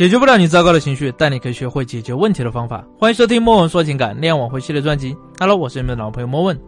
解决不了你糟糕的情绪，但你可以学会解决问题的方法。欢迎收听莫文说情感恋爱挽回系列专辑。Hello，我是你们的老朋友莫文。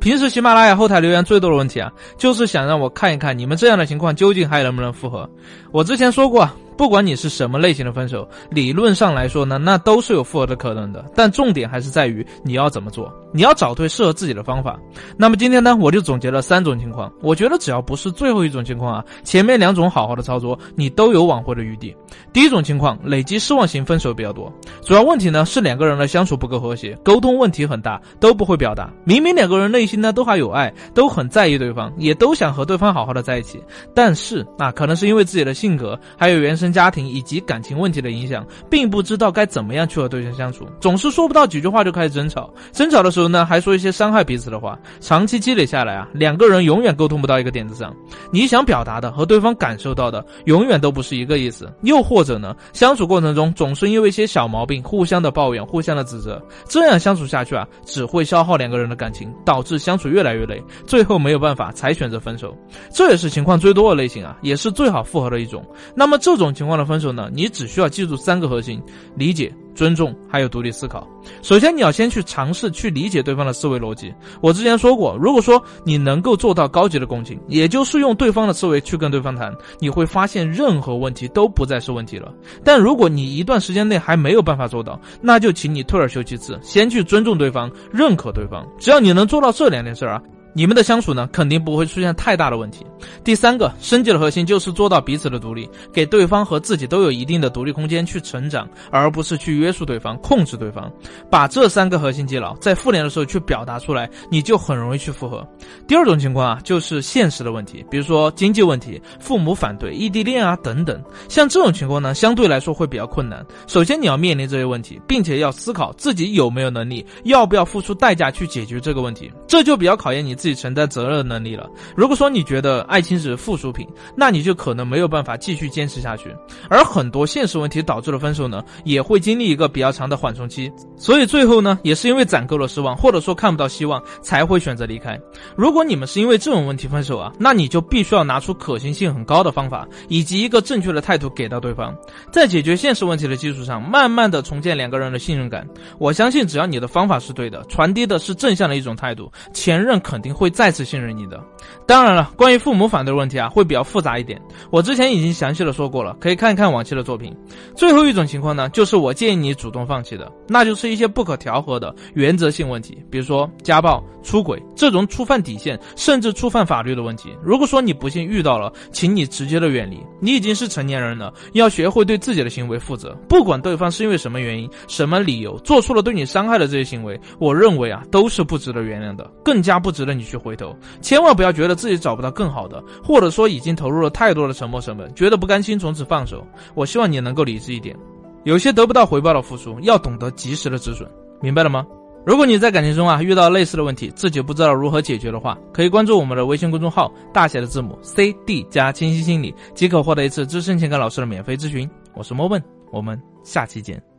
平时喜马拉雅后台留言最多的问题啊，就是想让我看一看你们这样的情况究竟还能不能复合。我之前说过啊。不管你是什么类型的分手，理论上来说呢，那都是有复合的可能的。但重点还是在于你要怎么做，你要找对适合自己的方法。那么今天呢，我就总结了三种情况。我觉得只要不是最后一种情况啊，前面两种好好的操作，你都有挽回的余地。第一种情况，累积失望型分手比较多，主要问题呢是两个人的相处不够和谐，沟通问题很大，都不会表达。明明两个人内心呢都还有爱，都很在意对方，也都想和对方好好的在一起，但是啊，可能是因为自己的性格，还有原生。家庭以及感情问题的影响，并不知道该怎么样去和对象相处，总是说不到几句话就开始争吵，争吵的时候呢，还说一些伤害彼此的话，长期积累下来啊，两个人永远沟通不到一个点子上。你想表达的和对方感受到的，永远都不是一个意思。又或者呢，相处过程中总是因为一些小毛病，互相的抱怨，互相的指责，这样相处下去啊，只会消耗两个人的感情，导致相处越来越累，最后没有办法才选择分手。这也是情况最多的类型啊，也是最好复合的一种。那么这种。情况的分手呢？你只需要记住三个核心：理解、尊重，还有独立思考。首先，你要先去尝试去理解对方的思维逻辑。我之前说过，如果说你能够做到高级的共情，也就是用对方的思维去跟对方谈，你会发现任何问题都不再是问题了。但如果你一段时间内还没有办法做到，那就请你退而求其次，先去尊重对方，认可对方。只要你能做到这两件事儿啊。你们的相处呢，肯定不会出现太大的问题。第三个升级的核心就是做到彼此的独立，给对方和自己都有一定的独立空间去成长，而不是去约束对方、控制对方。把这三个核心记牢，在复联的时候去表达出来，你就很容易去复合。第二种情况啊，就是现实的问题，比如说经济问题、父母反对、异地恋啊等等。像这种情况呢，相对来说会比较困难。首先你要面临这些问题，并且要思考自己有没有能力，要不要付出代价去解决这个问题，这就比较考验你。自己承担责任的能力了。如果说你觉得爱情只是附属品，那你就可能没有办法继续坚持下去。而很多现实问题导致的分手呢，也会经历一个比较长的缓冲期。所以最后呢，也是因为攒够了失望，或者说看不到希望，才会选择离开。如果你们是因为这种问题分手啊，那你就必须要拿出可行性很高的方法，以及一个正确的态度给到对方，在解决现实问题的基础上，慢慢的重建两个人的信任感。我相信，只要你的方法是对的，传递的是正向的一种态度，前任肯定。会再次信任你的。当然了，关于父母反对问题啊，会比较复杂一点。我之前已经详细的说过了，可以看一看往期的作品。最后一种情况呢，就是我建议你主动放弃的，那就是一些不可调和的原则性问题，比如说家暴、出轨这种触犯底线甚至触犯法律的问题。如果说你不幸遇到了，请你直接的远离。你已经是成年人了，要学会对自己的行为负责。不管对方是因为什么原因、什么理由做出了对你伤害的这些行为，我认为啊，都是不值得原谅的，更加不值得你你去回头。千万不要觉得自己找不到更好的，或者说已经投入了太多的沉默成本，觉得不甘心从此放手。我希望你能够理智一点，有些得不到回报的付出，要懂得及时的止损，明白了吗？如果你在感情中啊遇到类似的问题，自己不知道如何解决的话，可以关注我们的微信公众号，大写的字母 C D 加清晰心理，即可获得一次资深情感老师的免费咨询。我是莫问，我们下期见。